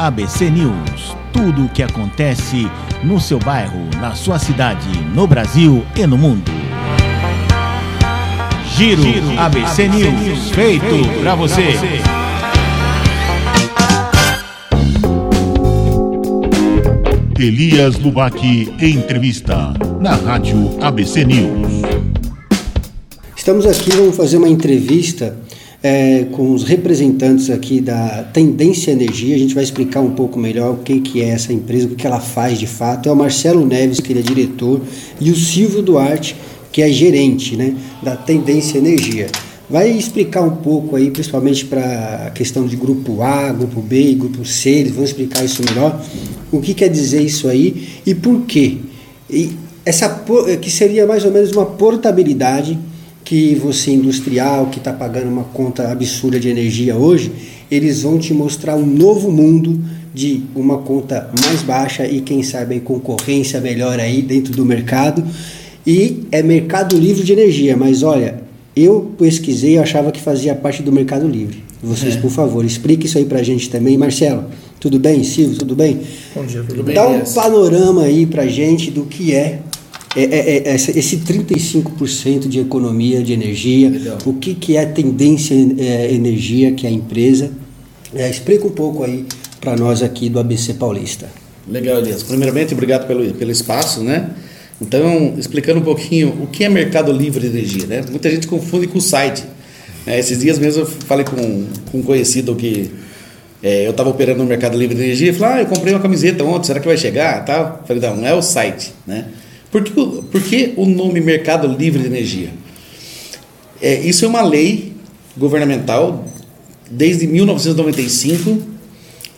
ABC News. Tudo o que acontece no seu bairro, na sua cidade, no Brasil e no mundo. Giro, Giro ABC, ABC, News, News feito, feito para você. você. Elias Lubac entrevista na Rádio ABC News. Estamos aqui, vamos fazer uma entrevista é, com os representantes aqui da Tendência Energia. A gente vai explicar um pouco melhor o que, que é essa empresa, o que ela faz de fato. É o Marcelo Neves, que ele é diretor, e o Silvio Duarte, que é gerente né, da Tendência Energia. Vai explicar um pouco aí, principalmente para a questão de grupo A, grupo B e grupo C, eles vão explicar isso melhor. O que quer dizer isso aí e por quê? E essa que seria mais ou menos uma portabilidade que você industrial que está pagando uma conta absurda de energia hoje, eles vão te mostrar um novo mundo de uma conta mais baixa e quem sabe concorrência melhor aí dentro do mercado. E é Mercado Livre de Energia, mas olha, eu pesquisei e achava que fazia parte do Mercado Livre. Vocês, é. por favor, explique isso aí pra gente também. Marcelo, tudo bem? Silvio, tudo bem? Bom dia, tudo bem? Dá um panorama aí pra gente do que é é, é, é, esse 35% de economia de energia, Legal. o que, que é a tendência é, energia, que a empresa. É, explica um pouco aí para nós aqui do ABC Paulista. Legal, Elias. Primeiramente, obrigado pelo, pelo espaço, né? Então, explicando um pouquinho o que é mercado livre de energia, né? Muita gente confunde com o site. É, esses dias mesmo eu falei com, com um conhecido que é, eu estava operando no mercado livre de energia e falei, ah, eu comprei uma camiseta ontem, será que vai chegar? Tal. Falei, não, não é o site, né? Por que, por que o nome Mercado Livre de Energia? É, isso é uma lei governamental desde 1995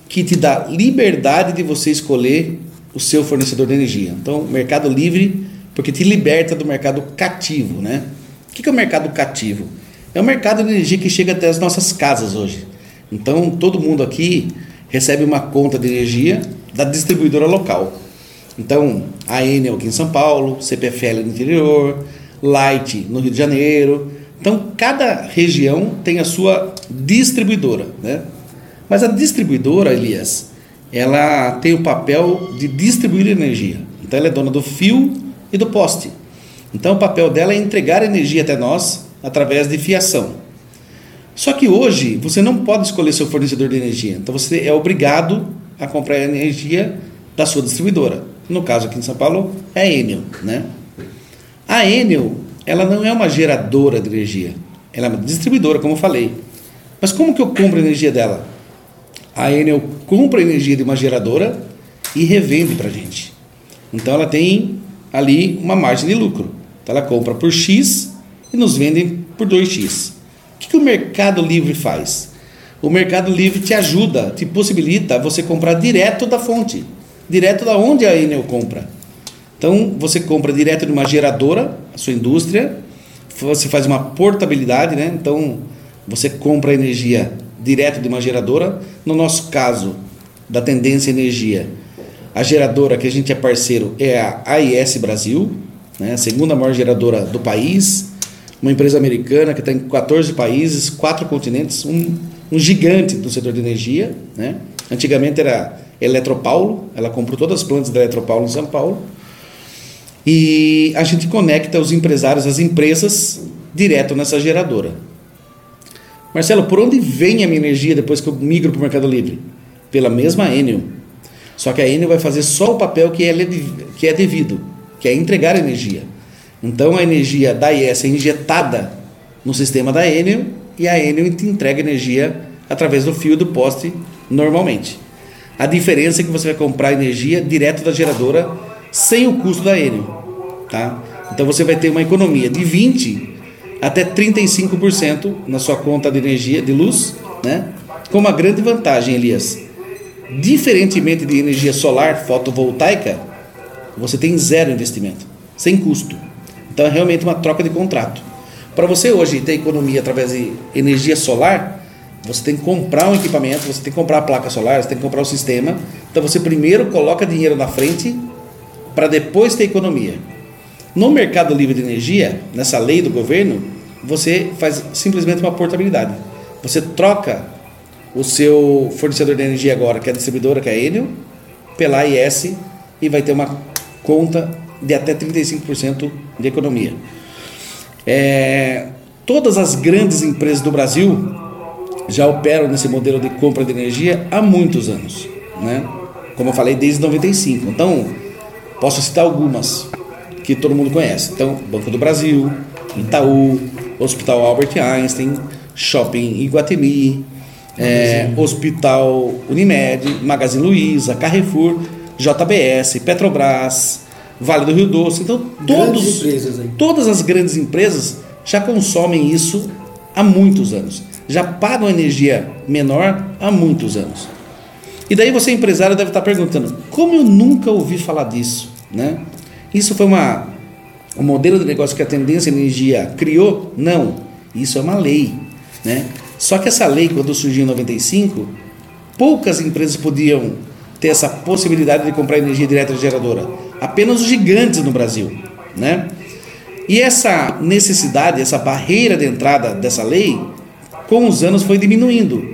que te dá liberdade de você escolher o seu fornecedor de energia. Então, mercado livre, porque te liberta do mercado cativo, né? O que é o mercado cativo? É o mercado de energia que chega até as nossas casas hoje. Então, todo mundo aqui recebe uma conta de energia da distribuidora local. Então, a Enel aqui em São Paulo, CPFL no interior, Light no Rio de Janeiro. Então, cada região tem a sua distribuidora, né? Mas a distribuidora, Elias, ela tem o papel de distribuir energia. Então, ela é dona do fio e do poste. Então, o papel dela é entregar energia até nós através de fiação. Só que hoje, você não pode escolher seu fornecedor de energia. Então, você é obrigado a comprar energia da sua distribuidora. No caso aqui em São Paulo, é a Enel, né? A Enel, ela não é uma geradora de energia. Ela é uma distribuidora, como eu falei. Mas como que eu compro a energia dela? A Enel compra a energia de uma geradora e revende para a gente. Então ela tem ali uma margem de lucro. Então ela compra por X e nos vende por 2X. O que, que o Mercado Livre faz? O Mercado Livre te ajuda, te possibilita você comprar direto da fonte direto da onde a Enel compra. Então, você compra direto de uma geradora, a sua indústria, você faz uma portabilidade, né? Então, você compra energia direto de uma geradora. No nosso caso, da Tendência Energia, a geradora que a gente é parceiro é a AIS Brasil, né? a segunda maior geradora do país, uma empresa americana que está em 14 países, quatro continentes, um, um gigante do setor de energia. Né? Antigamente era Eletropaulo, ela comprou todas as plantas da Eletropaulo em São Paulo. E a gente conecta os empresários, as empresas, direto nessa geradora. Marcelo, por onde vem a minha energia depois que eu migro para o Mercado Livre? Pela mesma Enel. Só que a Enel vai fazer só o papel que é, que é devido, que é entregar energia. Então a energia da IES é injetada no sistema da Enel e a Enel entrega energia através do fio do poste normalmente. A diferença é que você vai comprar energia direto da geradora sem o custo da Enel, tá? Então você vai ter uma economia de 20 até 35% na sua conta de energia de luz, né? Com uma grande vantagem, Elias. Diferentemente de energia solar fotovoltaica, você tem zero investimento, sem custo. Então é realmente uma troca de contrato. Para você hoje ter economia através de energia solar, você tem que comprar um equipamento, você tem que comprar a placa solar, você tem que comprar o sistema. Então você primeiro coloca dinheiro na frente para depois ter economia. No mercado livre de energia, nessa lei do governo, você faz simplesmente uma portabilidade. Você troca o seu fornecedor de energia agora, que é a distribuidora, que é a Enel, pela IS, e vai ter uma conta de até 35% de economia. É, todas as grandes empresas do Brasil já operam nesse modelo de compra de energia há muitos anos, né? Como eu falei, desde 95. Então, posso citar algumas que todo mundo conhece. Então, Banco do Brasil, Itaú, Hospital Albert Einstein, Shopping Iguatemi, é, Hospital Unimed, Magazine Luiza, Carrefour, JBS, Petrobras, Vale do Rio Doce. Então, todos, todas as grandes empresas já consomem isso há muitos anos. Já pagam energia menor há muitos anos. E daí você, empresário, deve estar perguntando: como eu nunca ouvi falar disso? Né? Isso foi uma, um modelo de negócio que a Tendência Energia criou? Não. Isso é uma lei. Né? Só que essa lei, quando surgiu em 95, poucas empresas podiam ter essa possibilidade de comprar energia direta geradora. Apenas os gigantes no Brasil. Né? E essa necessidade, essa barreira de entrada dessa lei, com os anos foi diminuindo.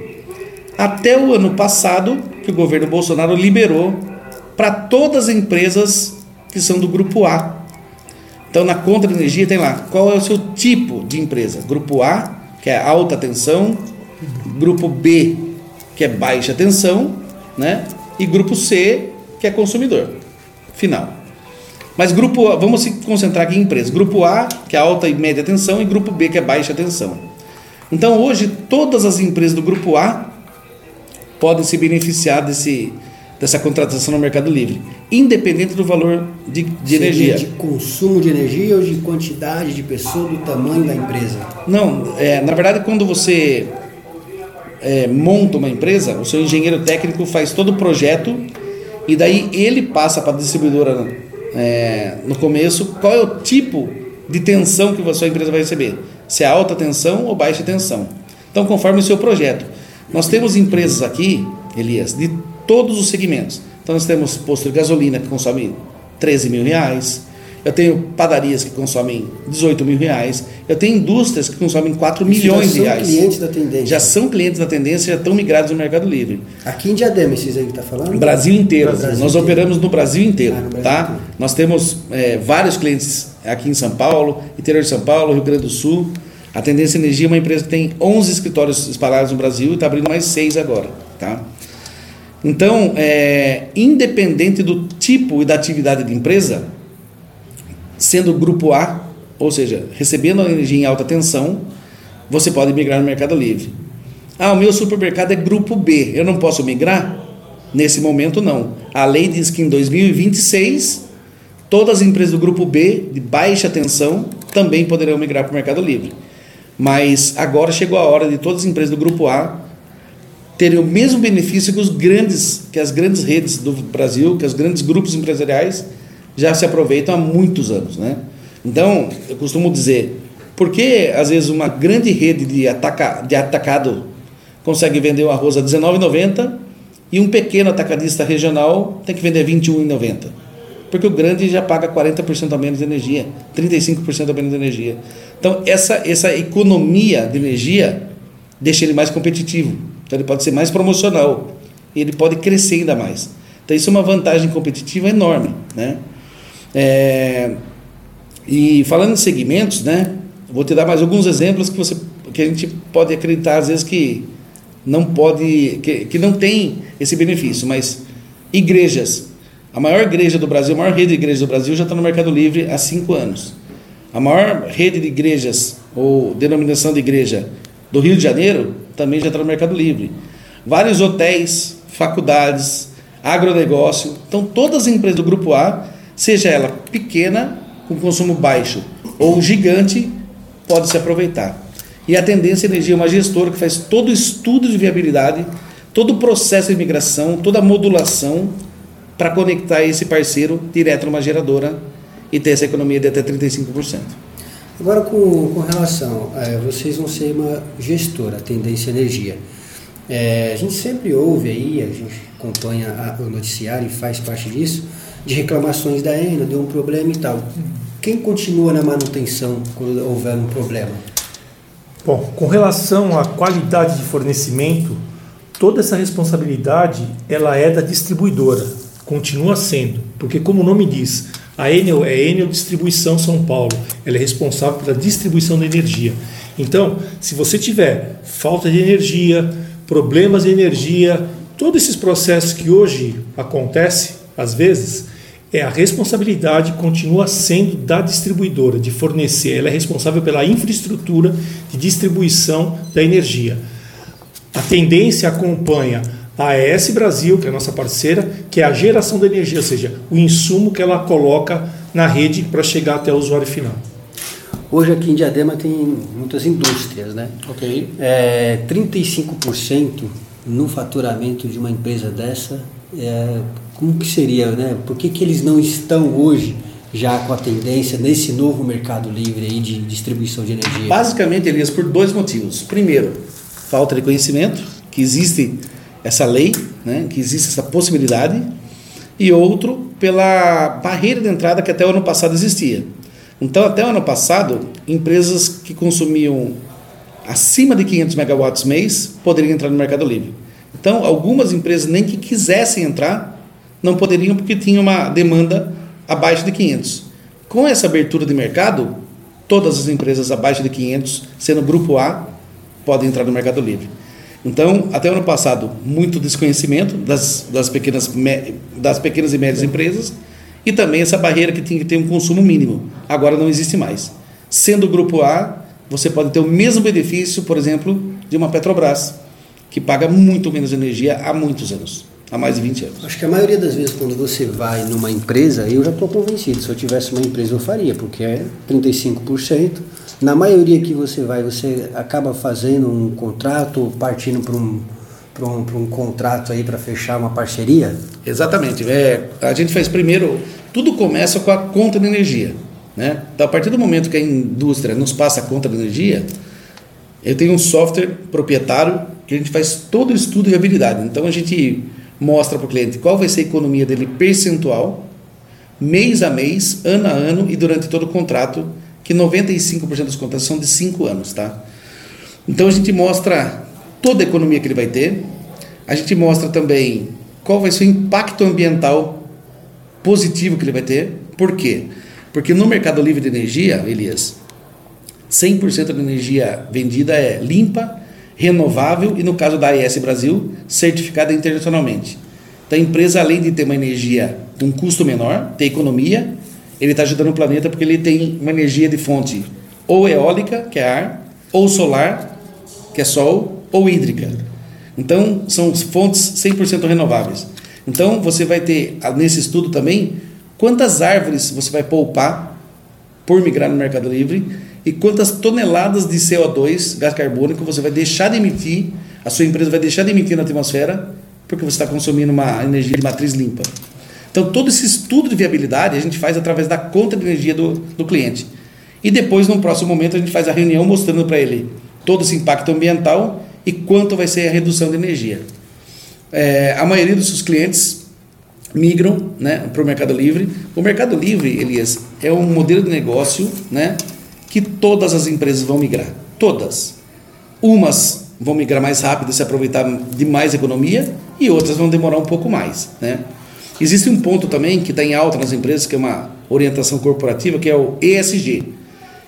Até o ano passado, que o governo Bolsonaro liberou para todas as empresas que são do grupo A. Então, na conta de energia tem lá qual é o seu tipo de empresa: grupo A, que é alta tensão, grupo B, que é baixa tensão, né? E grupo C, que é consumidor final. Mas grupo A, vamos se concentrar aqui em empresas. Grupo A, que é alta e média tensão, e grupo B, que é baixa tensão. Então, hoje, todas as empresas do grupo A podem se beneficiar desse, dessa contratação no Mercado Livre, independente do valor de, de energia. De consumo de energia ou de quantidade de pessoa, do tamanho da empresa? Não, é, na verdade, quando você é, monta uma empresa, o seu engenheiro técnico faz todo o projeto e daí ele passa para a distribuidora é, no começo qual é o tipo de tensão que a sua empresa vai receber, se é alta tensão ou baixa tensão. Então, conforme o seu projeto. Nós temos empresas aqui, Elias, de todos os segmentos. Então nós temos posto de gasolina que consome 13 mil reais. Eu tenho padarias que consomem 18 mil reais. Eu tenho indústrias que consomem 4 Isso milhões de reais. Já são clientes da tendência. Já são clientes da tendência, já estão migrados no Mercado Livre. Aqui em Diadema, esses aí que está falando? Brasil inteiro. Brasil Nós inteiro. operamos no Brasil inteiro. Ah, no Brasil tá? Inteiro. Nós temos é, vários clientes aqui em São Paulo, interior de São Paulo, Rio Grande do Sul. A Tendência Energia é uma empresa que tem 11 escritórios espalhados no Brasil e está abrindo mais seis agora. Tá? Então, é, independente do tipo e da atividade de empresa, sendo grupo A, ou seja, recebendo a energia em alta tensão, você pode migrar no Mercado Livre. Ah, o meu supermercado é grupo B, eu não posso migrar? Nesse momento, não. A lei diz que em 2026, todas as empresas do grupo B, de baixa tensão, também poderão migrar para o Mercado Livre. Mas agora chegou a hora de todas as empresas do grupo A terem o mesmo benefício que os grandes, que as grandes redes do Brasil, que os grandes grupos empresariais já se aproveitam há muitos anos, né? Então, eu costumo dizer, por que às vezes uma grande rede de, ataca, de atacado consegue vender o arroz a R$19,90 e um pequeno atacadista regional tem que vender R$21,90? Porque o grande já paga 40% a menos de energia, 35% a menos de energia. Então, essa, essa economia de energia deixa ele mais competitivo. Então ele pode ser mais promocional e ele pode crescer ainda mais. Então isso é uma vantagem competitiva enorme, né? É, e falando em segmentos, né? Vou te dar mais alguns exemplos que você que a gente pode acreditar às vezes que não pode que, que não tem esse benefício, mas igrejas. A maior igreja do Brasil, a maior rede de igrejas do Brasil já está no Mercado Livre há cinco anos. A maior rede de igrejas ou denominação de igreja do Rio de Janeiro também já está no Mercado Livre. Vários hotéis, faculdades, agronegócio. Então, todas as empresas do Grupo A, seja ela pequena, com consumo baixo, ou gigante, pode se aproveitar. E a Tendência Energia é uma gestora que faz todo o estudo de viabilidade, todo o processo de migração, toda a modulação para conectar esse parceiro direto numa geradora e ter essa economia de até 35%. Agora, com, com relação, é, vocês vão ser uma gestora, Tendência Energia. É, a gente sempre ouve aí, a gente acompanha a, o noticiário e faz parte disso, de reclamações da ENA, deu um problema e tal. Quem continua na manutenção quando houver um problema? Bom, com relação à qualidade de fornecimento, toda essa responsabilidade ela é da distribuidora, continua sendo, porque como o nome diz, a Enel é Enel Distribuição São Paulo, ela é responsável pela distribuição da energia. Então, se você tiver falta de energia, problemas de energia, todos esses processos que hoje acontecem, às vezes, é a responsabilidade continua sendo da distribuidora de fornecer, ela é responsável pela infraestrutura de distribuição da energia. A tendência acompanha a AES Brasil, que é a nossa parceira, que é a geração da energia, ou seja, o insumo que ela coloca na rede para chegar até o usuário final. Hoje aqui em Diadema tem muitas indústrias, né? Ok. É, 35% no faturamento de uma empresa dessa, é, como que seria, né? Por que, que eles não estão hoje já com a tendência nesse novo mercado livre aí de distribuição de energia? Basicamente, Elias, por dois motivos. Primeiro, falta de conhecimento, que existe essa lei, né, que existe essa possibilidade, e outro, pela barreira de entrada que até o ano passado existia. Então, até o ano passado, empresas que consumiam acima de 500 megawatts mês poderiam entrar no Mercado Livre. Então, algumas empresas nem que quisessem entrar, não poderiam porque tinha uma demanda abaixo de 500. Com essa abertura de mercado, todas as empresas abaixo de 500, sendo grupo A, podem entrar no Mercado Livre. Então, até o ano passado, muito desconhecimento das, das, pequenas, das pequenas e médias empresas e também essa barreira que tinha que ter um consumo mínimo. Agora não existe mais. Sendo grupo A, você pode ter o mesmo benefício, por exemplo, de uma Petrobras, que paga muito menos energia há muitos anos há mais de 20 anos. Acho que a maioria das vezes quando você vai numa empresa, eu já estou convencido, se eu tivesse uma empresa eu faria, porque é 35%. Na maioria que você vai, você acaba fazendo um contrato, partindo para um, um, um contrato aí para fechar uma parceria? Exatamente. É, a gente faz primeiro, tudo começa com a conta de energia. Né? Então, a partir do momento que a indústria nos passa a conta de energia, eu tenho um software proprietário que a gente faz todo o estudo de viabilidade. Então a gente mostra para o cliente qual vai ser a economia dele percentual, mês a mês, ano a ano e durante todo o contrato, que 95% dos contratos são de 5 anos, tá? Então a gente mostra toda a economia que ele vai ter, a gente mostra também qual vai ser o impacto ambiental positivo que ele vai ter. Por quê? Porque no mercado livre de energia, Elias, 100% da energia vendida é limpa, renovável e, no caso da AES Brasil, certificada internacionalmente. Então, a empresa, além de ter uma energia de um custo menor, ter economia, ele está ajudando o planeta porque ele tem uma energia de fonte ou eólica, que é ar, ou solar, que é sol, ou hídrica. Então, são fontes 100% renováveis. Então, você vai ter, nesse estudo também, quantas árvores você vai poupar por migrar no Mercado Livre e quantas toneladas de CO2, gás carbônico, você vai deixar de emitir, a sua empresa vai deixar de emitir na atmosfera, porque você está consumindo uma energia de matriz limpa. Então, todo esse estudo de viabilidade a gente faz através da conta de energia do, do cliente. E depois, no próximo momento, a gente faz a reunião mostrando para ele todo esse impacto ambiental e quanto vai ser a redução de energia. É, a maioria dos seus clientes migram né, para o Mercado Livre. O Mercado Livre, Elias, é um modelo de negócio né, que todas as empresas vão migrar. Todas. Umas vão migrar mais rápido se aproveitar de mais economia e outras vão demorar um pouco mais. Né? Existe um ponto também que está em alta nas empresas, que é uma orientação corporativa, que é o ESG,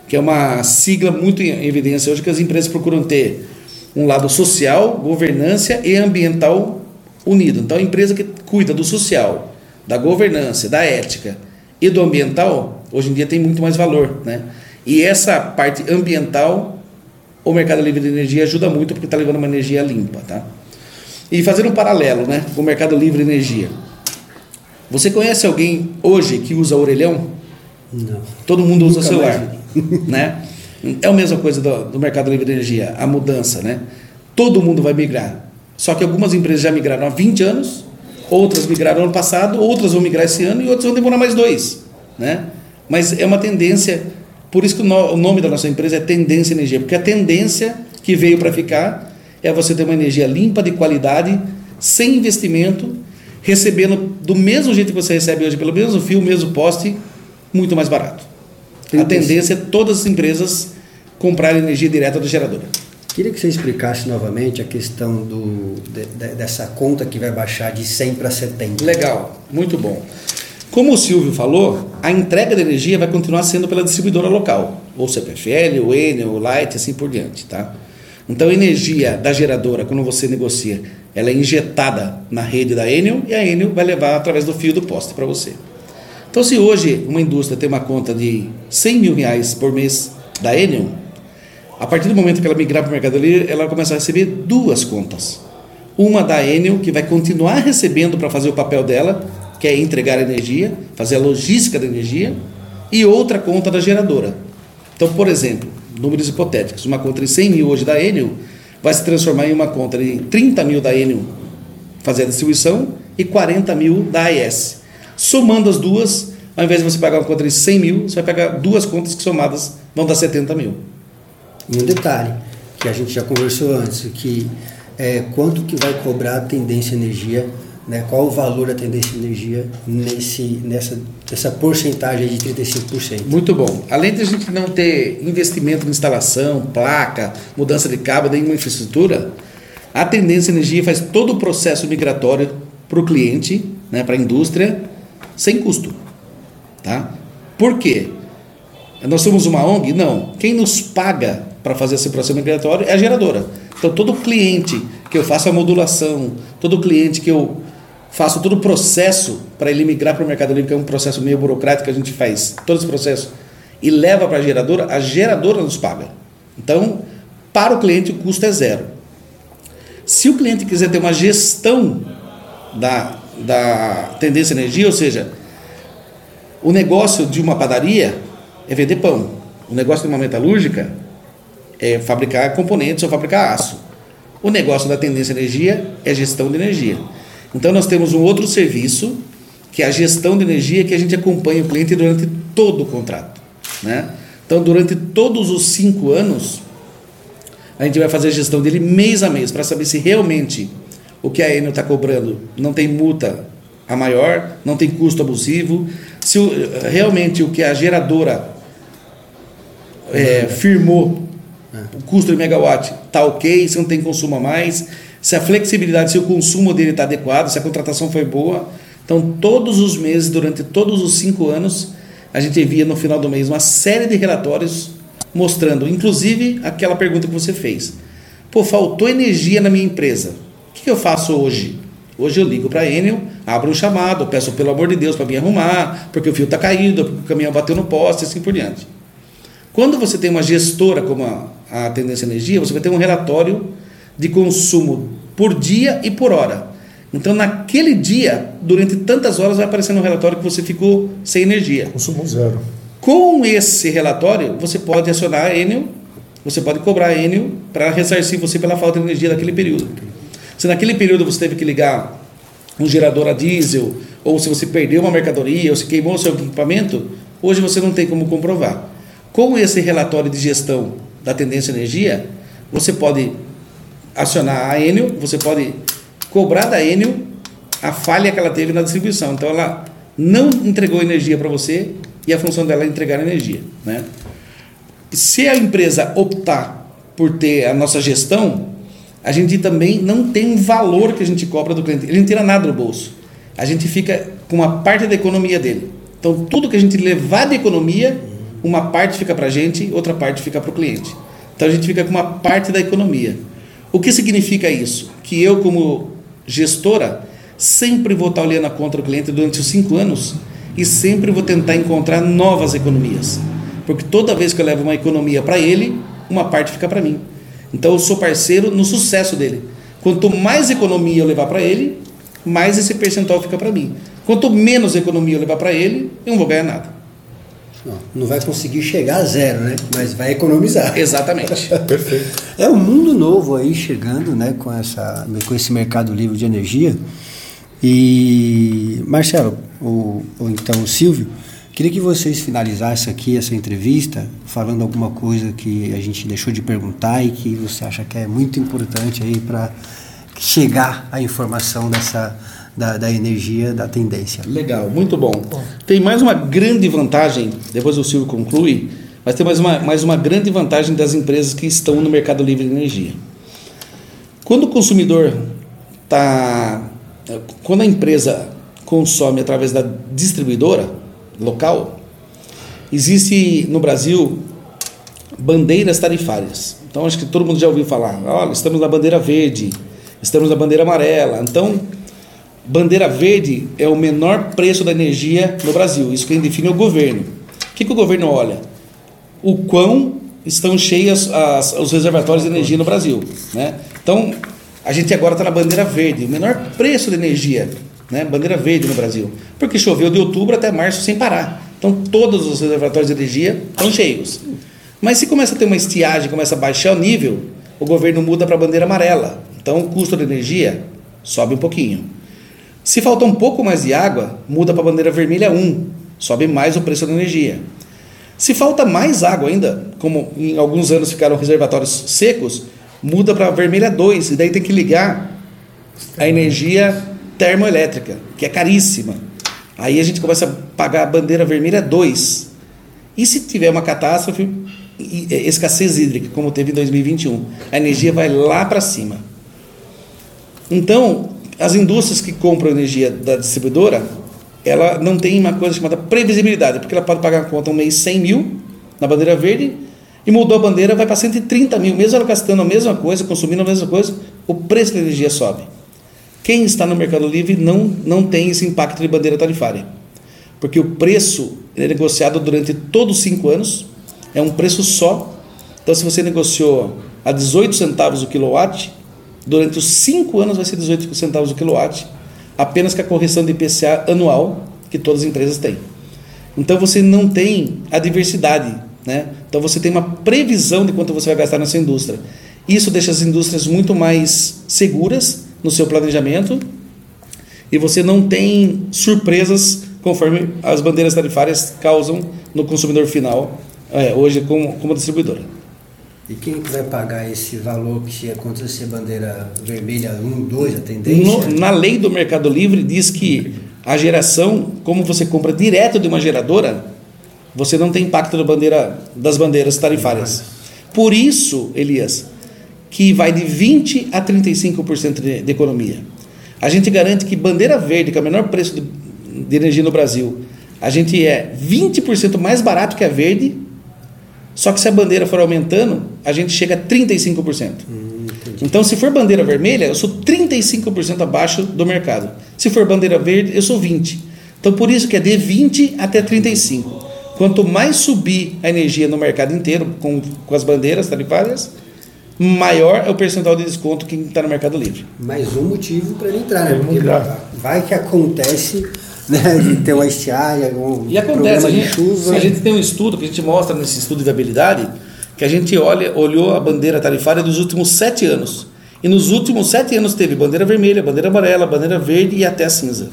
que é uma sigla muito em evidência hoje que as empresas procuram ter um lado social, governança e ambiental unido. Então, a empresa que cuida do social, da governança, da ética e do ambiental, hoje em dia tem muito mais valor, né? E essa parte ambiental, o Mercado Livre de Energia ajuda muito porque está levando uma energia limpa, tá? E fazendo um paralelo, né, com o Mercado Livre de Energia. Você conhece alguém hoje que usa orelhão? Não. Todo mundo usa celular, né? É a mesma coisa do, do Mercado Livre de Energia, a mudança, né? Todo mundo vai migrar. Só que algumas empresas já migraram há 20 anos, outras migraram ano passado, outras vão migrar esse ano e outras vão demorar mais dois, né? Mas é uma tendência por isso que o nome da nossa empresa é Tendência Energia, porque a tendência que veio para ficar é você ter uma energia limpa, de qualidade, sem investimento, recebendo do mesmo jeito que você recebe hoje, pelo mesmo fio, mesmo poste, muito mais barato. A tendência é todas as empresas comprarem energia direta do gerador. Queria que você explicasse novamente a questão do, de, de, dessa conta que vai baixar de 100 para 70. Legal, muito bom. Como o Silvio falou, a entrega de energia vai continuar sendo pela distribuidora local, ou CPFL, ou Enel, ou Light, assim por diante, tá? Então a energia da geradora, quando você negocia, ela é injetada na rede da Enel e a Enel vai levar através do fio do poste para você. Então se hoje uma indústria tem uma conta de 100 mil reais por mês da Enel, a partir do momento que ela migrar para o Mercado Livre, ela vai começar a receber duas contas. Uma da Enel, que vai continuar recebendo para fazer o papel dela, que é entregar energia, fazer a logística da energia, e outra conta da geradora. Então, por exemplo, números hipotéticos, uma conta de 100 mil hoje da Enel vai se transformar em uma conta de 30 mil da Enel fazer a distribuição e 40 mil da AES. Somando as duas, ao invés de você pagar uma conta de 100 mil, você vai pegar duas contas que somadas vão dar 70 mil. E um detalhe, que a gente já conversou antes, que é, quanto que vai cobrar a tendência energia né? Qual o valor da tendência de energia nesse, nessa, nessa porcentagem de 35%? Muito bom. Além de a gente não ter investimento em instalação, placa, mudança de cabo, nenhuma infraestrutura, a tendência de energia faz todo o processo migratório para o cliente, né, para a indústria, sem custo. Tá? Por quê? Nós somos uma ONG? Não. Quem nos paga para fazer esse processo migratório é a geradora. Então, todo cliente que eu faço a modulação, todo cliente que eu faço todo o processo para ele migrar para o Mercado Livre, que é um processo meio burocrático que a gente faz, todo esse processo, e leva para a geradora, a geradora nos paga. Então, para o cliente, o custo é zero. Se o cliente quiser ter uma gestão da, da tendência energia, ou seja, o negócio de uma padaria é vender pão, o negócio de uma metalúrgica é fabricar componentes ou fabricar aço. O negócio da tendência energia é gestão de energia. Então nós temos um outro serviço, que é a gestão de energia, que a gente acompanha o cliente durante todo o contrato. Né? Então, durante todos os cinco anos, a gente vai fazer a gestão dele mês a mês, para saber se realmente o que a Enel está cobrando não tem multa a maior, não tem custo abusivo, se o, realmente o que a geradora é, firmou, o custo de megawatt está ok, se não tem consumo a mais, se a flexibilidade, se o consumo dele está adequado, se a contratação foi boa. Então, todos os meses, durante todos os cinco anos, a gente envia no final do mês uma série de relatórios mostrando, inclusive, aquela pergunta que você fez. Pô, faltou energia na minha empresa. O que, eu faço hoje? Hoje eu ligo para a Enel, abro um chamado, peço pelo amor de Deus para me arrumar, porque o fio está caído, porque o caminhão bateu no poste, assim por diante. Quando você tem uma gestora como a, a Tendência Energia, você vai ter um relatório de consumo por dia e por hora. Então, naquele dia, durante tantas horas, vai aparecer no relatório que você ficou sem energia. Consumo zero. Com esse relatório, você pode acionar a Enel, você pode cobrar a Enel para ressarcir você pela falta de energia daquele período. Se naquele período você teve que ligar um gerador a diesel, ou se você perdeu uma mercadoria, ou se queimou seu equipamento, hoje você não tem como comprovar. Com esse relatório de gestão da tendência energia, você pode acionar a Enel, você pode cobrar da Enel a falha que ela teve na distribuição. Então ela não entregou energia para você e a função dela é entregar energia. Né? Se a empresa optar por ter a nossa gestão, a gente também não tem um valor que a gente cobra do cliente. Ele não tira nada do bolso. A gente fica com uma parte da economia dele. Então tudo que a gente levar de economia, uma parte fica para a gente, outra parte fica para o cliente. Então a gente fica com uma parte da economia. O que significa isso? Que eu, como gestora, sempre vou estar olhando a conta do cliente durante os cinco anos e sempre vou tentar encontrar novas economias. Porque toda vez que eu levo uma economia para ele, uma parte fica para mim. Então eu sou parceiro no sucesso dele. Quanto mais economia eu levar para ele, mais esse percentual fica para mim. Quanto menos economia eu levar para ele, eu não vou ganhar nada. Não, não vai conseguir chegar a zero, né? Mas vai economizar. Exatamente. Perfeito. É um mundo novo aí chegando, né? Com, essa, com esse mercado livre de energia. E Marcelo, ou, ou então o Silvio, queria que vocês finalizassem aqui essa entrevista falando alguma coisa que a gente deixou de perguntar e que você acha que é muito importante aí para chegar a informação dessa da, da energia da tendência. Legal, muito bom. Tem mais uma grande vantagem, depois o Silvio conclui, Mas tem mais uma, mais uma grande vantagem das empresas que estão no mercado livre de energia. Quando o consumidor está. Quando a empresa consome através da distribuidora local, existe no Brasil bandeiras tarifárias. Então acho que todo mundo já ouviu falar. Olha, estamos na bandeira verde, estamos na bandeira amarela. Então, bandeira verde é o menor preço da energia no Brasil. Isso quem define é o governo. O que, que o governo olha? O quão estão cheios as, os reservatórios de energia no Brasil. Né? Então, a gente agora está na bandeira verde, o menor preço de energia, né? bandeira verde no Brasil. Porque choveu de outubro até março sem parar. Então, todos os reservatórios de energia estão cheios. Mas se começa a ter uma estiagem, começa a baixar o nível, o governo muda para a bandeira amarela. Então o custo da energia sobe um pouquinho. Se falta um pouco mais de água, muda para a bandeira vermelha 1, sobe mais o preço da energia. Se falta mais água ainda, como em alguns anos ficaram reservatórios secos, muda para a vermelha 2, e daí tem que ligar a energia termoelétrica, que é caríssima. Aí a gente começa a pagar a bandeira vermelha 2. E se tiver uma catástrofe, escassez hídrica, como teve em 2021. A energia vai lá para cima. Então, as indústrias que compram energia da distribuidora, ela não tem uma coisa chamada previsibilidade, porque ela pode pagar a conta um mês 100 mil na bandeira verde e mudou a bandeira, vai para 130 mil, mesmo ela gastando a mesma coisa, consumindo a mesma coisa, o preço da energia sobe. Quem está no Mercado Livre não, não tem esse impacto de bandeira tarifária, porque o preço é negociado durante todos os cinco anos é um preço só. Então, se você negociou a 18 centavos o quilowatt, durante os 5 anos vai ser 18 centavos o quilowatt, apenas com a correção de IPCA anual que todas as empresas têm. Então, você não tem a diversidade. Né? Então, você tem uma previsão de quanto você vai gastar nessa indústria. Isso deixa as indústrias muito mais seguras no seu planejamento e você não tem surpresas conforme as bandeiras tarifárias causam no consumidor final é, hoje como, como distribuidora. E quem que vai pagar esse valor que se acontecer bandeira vermelha 1, 2, a tendência? No, na lei do Mercado Livre diz que a geração, como você compra direto de uma geradora, você não tem impacto da bandeira, das bandeiras tarifárias. Por isso, Elias, que vai de 20% a 35% de, de economia. A gente garante que bandeira verde, que é o menor preço de, de energia no Brasil, a gente é 20% mais barato que a verde só que se a bandeira for aumentando, a gente chega a 35%. Hum, então, se for bandeira vermelha, eu sou 35% abaixo do mercado. Se for bandeira verde, eu sou 20%. Então, por isso que é de 20% até 35%. Quanto mais subir a energia no mercado inteiro, com, com as bandeiras tarifárias, maior é o percentual de desconto que está no Mercado Livre. Mais um motivo para ele entrar, né? Porque vai que acontece né, de ter uma estiagem, um e acontece, a gente, chuva. A gente tem um estudo que a gente mostra nesse estudo de viabilidade que a gente olha, olhou a bandeira tarifária dos últimos sete anos. E nos últimos sete anos teve bandeira vermelha, bandeira amarela, bandeira verde e até cinza.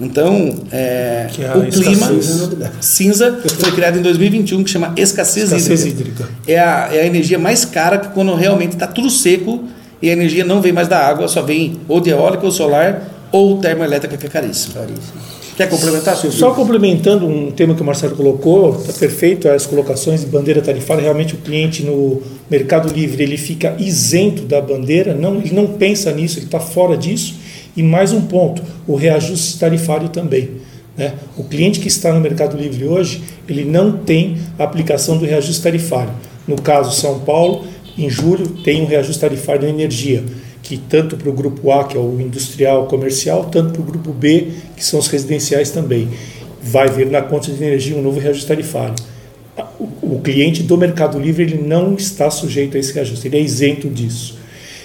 Então, é, é o clima cinza, cinza foi criado em 2021, que chama escassez, escassez hídrica. hídrica. É, a, é a energia mais cara que quando realmente está tudo seco e a energia não vem mais da água, só vem ou de eólica ou solar ou termoelétrica que é caríssima. caríssima. Quer complementar, senhor? Só complementando um tema que o Marcelo colocou, está perfeito as colocações de bandeira tarifária. Realmente o cliente no Mercado Livre ele fica isento da bandeira, não, ele não pensa nisso, ele está fora disso. E mais um ponto, o reajuste tarifário também. Né? O cliente que está no Mercado Livre hoje, ele não tem a aplicação do reajuste tarifário. No caso São Paulo, em julho tem um reajuste tarifário da energia que tanto para o grupo A, que é o industrial comercial, tanto para o grupo B, que são os residenciais também. Vai vir na conta de energia um novo reajuste tarifário. O, o cliente do Mercado Livre ele não está sujeito a esse reajuste, ele é isento disso.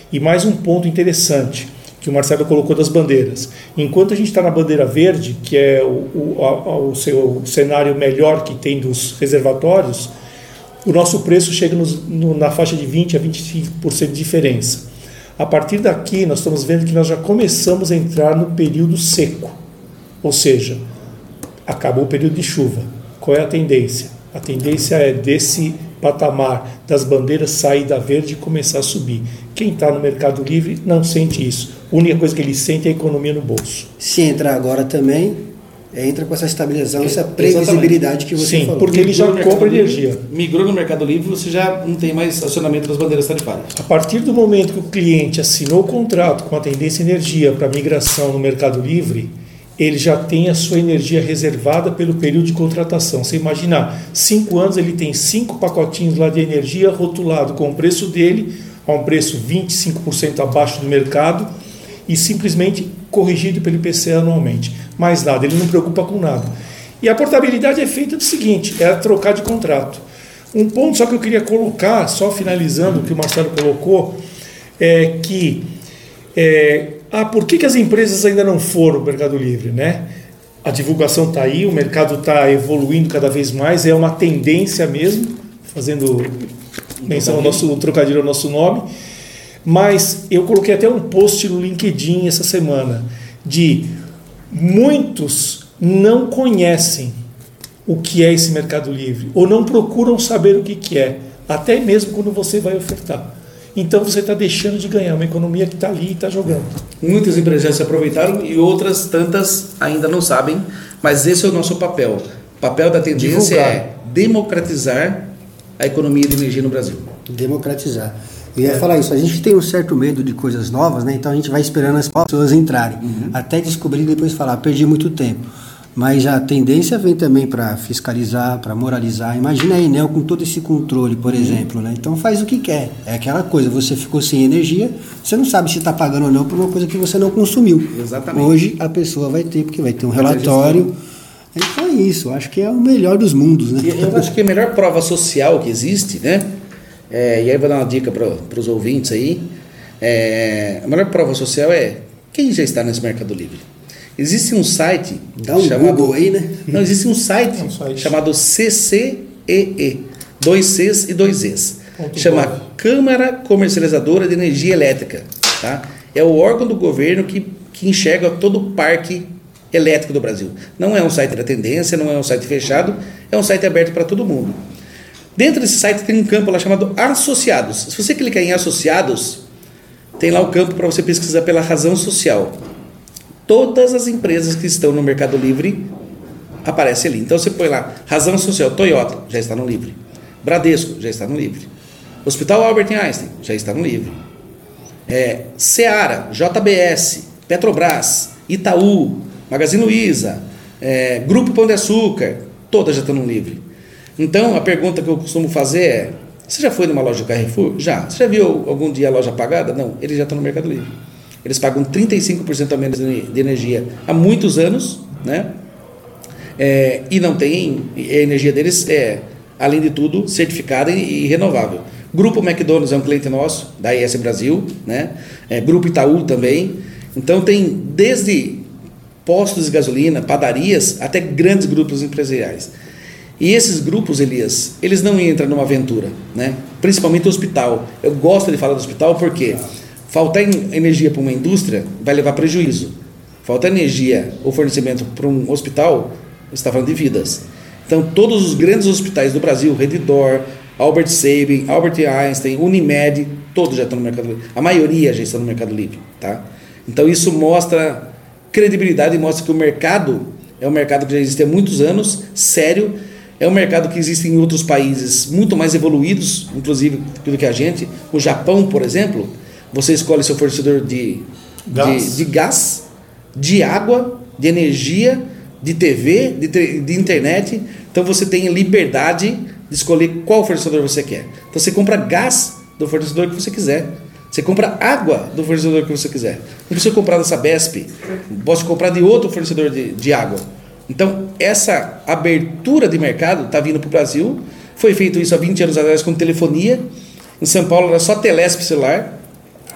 E mais um ponto interessante que o Marcelo colocou das bandeiras. Enquanto a gente está na bandeira verde, que é o, o, o, seu, cenário melhor que tem dos reservatórios, o nosso preço chega nos, no, na faixa de 20% a 25% de diferença. A partir daqui, nós estamos vendo que nós já começamos a entrar no período seco, ou seja, acabou o período de chuva. Qual é a tendência? A tendência é desse patamar das bandeiras sair da verde e começar a subir. Quem está no Mercado Livre não sente isso. A única coisa que ele sente é a economia no bolso. Se entrar agora também, entra com essa estabilização, essa previsibilidade que você Sim, falou. porque ele já compra energia. Migrou no Mercado Livre, você já não tem mais acionamento das bandeiras tarifárias. A partir do momento que o cliente assinou o contrato com a Tendência Energia para migração no Mercado Livre, ele já tem a sua energia reservada pelo período de contratação. Você imaginar, cinco anos ele tem cinco pacotinhos lá de energia rotulado com o preço dele, a um preço 25% abaixo do mercado e simplesmente corrigido pelo IPC anualmente. Mais nada, ele não preocupa com nada. E a portabilidade é feita do seguinte: é trocar de contrato. Um ponto só que eu queria colocar, só finalizando o que o Marcelo colocou, é que é, ah, por que, que as empresas ainda não foram ao Mercado Livre, né? A divulgação está aí, o mercado está evoluindo cada vez mais, é uma tendência mesmo, fazendo menção ao nosso trocadilho ao nosso nome. Mas eu coloquei até um post no LinkedIn essa semana de muitos não conhecem o que é esse Mercado Livre ou não procuram saber o que, que é, até mesmo quando você vai ofertar. Então você está deixando de ganhar uma economia que está ali e está jogando. Muitas empresas já se aproveitaram e outras tantas ainda não sabem, mas esse é o nosso papel. O papel da tendência Divulgar. é democratizar a economia de energia no Brasil. Democratizar. Eu ia falar isso, a gente tem um certo medo de coisas novas, né? Então a gente vai esperando as pessoas entrarem, até descobrir e depois falar, perdi muito tempo. Mas a tendência vem também para fiscalizar, para moralizar. Imagina a Enel com todo esse controle, por exemplo, né? Então faz o que quer. É aquela coisa, você ficou sem energia, você não sabe se está pagando ou não por uma coisa que você não consumiu. Exatamente. Hoje a pessoa vai ter, porque vai ter um relatório. Então é isso, acho que é o melhor dos mundos, né? Eu acho que a melhor prova social que existe, né? É, e aí vou dar uma dica para os ouvintes aí. É, a melhor prova social é quem já está nesse Mercado Livre. Existe um site Dá um Google aí, né? Não, existe um site, É um site. chamado CCEE, dois Cs e dois Es. Ponto Chama gov. Câmara Comercializadora de Energia Elétrica. Tá? É o órgão do governo que, que enxerga todo o parque elétrico do Brasil. Não é um site da tendência, não é um site fechado, é um site aberto para todo mundo. Dentro desse site tem um campo lá chamado Associados. Se você clicar em Associados, tem lá o campo para você pesquisar pela razão social. Todas as empresas que estão no Mercado Livre aparecem ali. Então você põe lá razão social, Toyota, já está no Livre. Bradesco, já está no Livre. Hospital Albert Einstein, já está no Livre. É, Seara, JBS, Petrobras, Itaú, Magazine Luiza, é, Grupo Pão de Açúcar, todas já estão no livre. Então a pergunta que eu costumo fazer é: você já foi numa loja do Carrefour? Já. Você já viu algum dia a loja pagada? Não, eles já estão no Mercado Livre. Eles pagam 35% a menos de energia há muitos anos, né? É, e não tem, a energia deles é, além de tudo, certificada e, renovável. Grupo McDonald's é um cliente nosso, da IS Brasil, né? É, Grupo Itaú também. Então tem desde postos de gasolina, padarias, até grandes grupos empresariais. E esses grupos, Elias, eles não entram numa aventura, né? Principalmente o hospital. Eu gosto de falar do hospital porque faltar en- energia para uma indústria vai levar prejuízo. Faltar energia ou fornecimento para um hospital, você está falando de vidas. Então, todos os grandes hospitais do Brasil, Redditor, Albert Sabin, Albert Einstein, Unimed, todos já estão no Mercado Livre. A maioria já está no Mercado Livre, tá? Então, isso mostra credibilidade mostra que o mercado é um mercado que já existe há muitos anos, sério. É um mercado que existe em outros países muito mais evoluídos, inclusive do que a gente. O Japão, por exemplo, você escolhe seu fornecedor de Gás. de, de gás, de água, de energia, de TV, de, de internet. Então você tem liberdade de escolher qual fornecedor você quer. Então você compra gás do fornecedor que você quiser. Você compra água do fornecedor que você quiser. Não precisa comprar dessa Besp. Posso comprar de outro fornecedor de, de água. Então, essa abertura de mercado está vindo para o Brasil. Foi feito isso há 20 anos atrás com telefonia. Em São Paulo era só Telesp celular.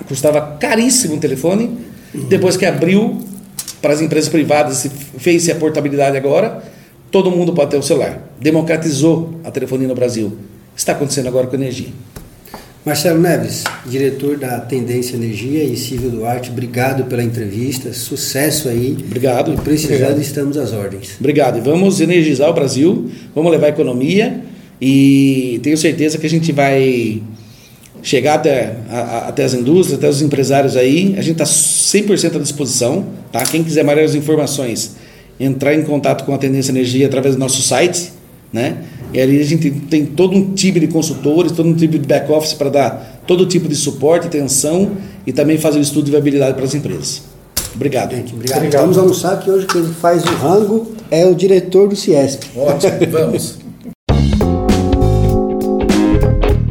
Custava caríssimo um telefone. Depois que abriu para as empresas privadas e fez a portabilidade agora, todo mundo pode ter o celular. Democratizou a telefonia no Brasil. Está acontecendo agora com a energia. Marcelo Neves, diretor da Tendência Energia e Silvio Duarte, obrigado pela entrevista, sucesso aí. Obrigado. E precisando, Obrigado. estamos às ordens. Obrigado. E vamos energizar o Brasil, vamos levar a economia e tenho certeza que a gente vai chegar até, a- até as indústrias, até os empresários aí. A gente está 100% à disposição. Tá? Quem quiser maiores informações, entrar em contato com a Tendência Energia através do nosso site, né? E ali a gente tem todo um time de consultores, todo um time de back-office para dar todo tipo de suporte, atenção e também fazer o estudo de viabilidade para as empresas. Obrigado. Gente, obrigado. obrigado. Vamos almoçar que hoje quem faz o rango é o diretor do Ciesp. Ótimo, vamos.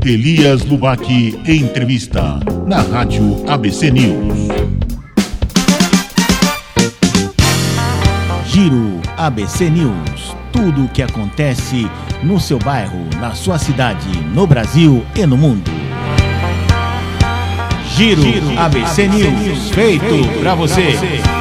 Elias Lubac entrevista na Rádio ABC News. Giro ABC News. Tudo o que acontece no seu bairro, na sua cidade, no Brasil e no mundo. Giro, Giro ABC, ABC News. Feito, Feito para você. você.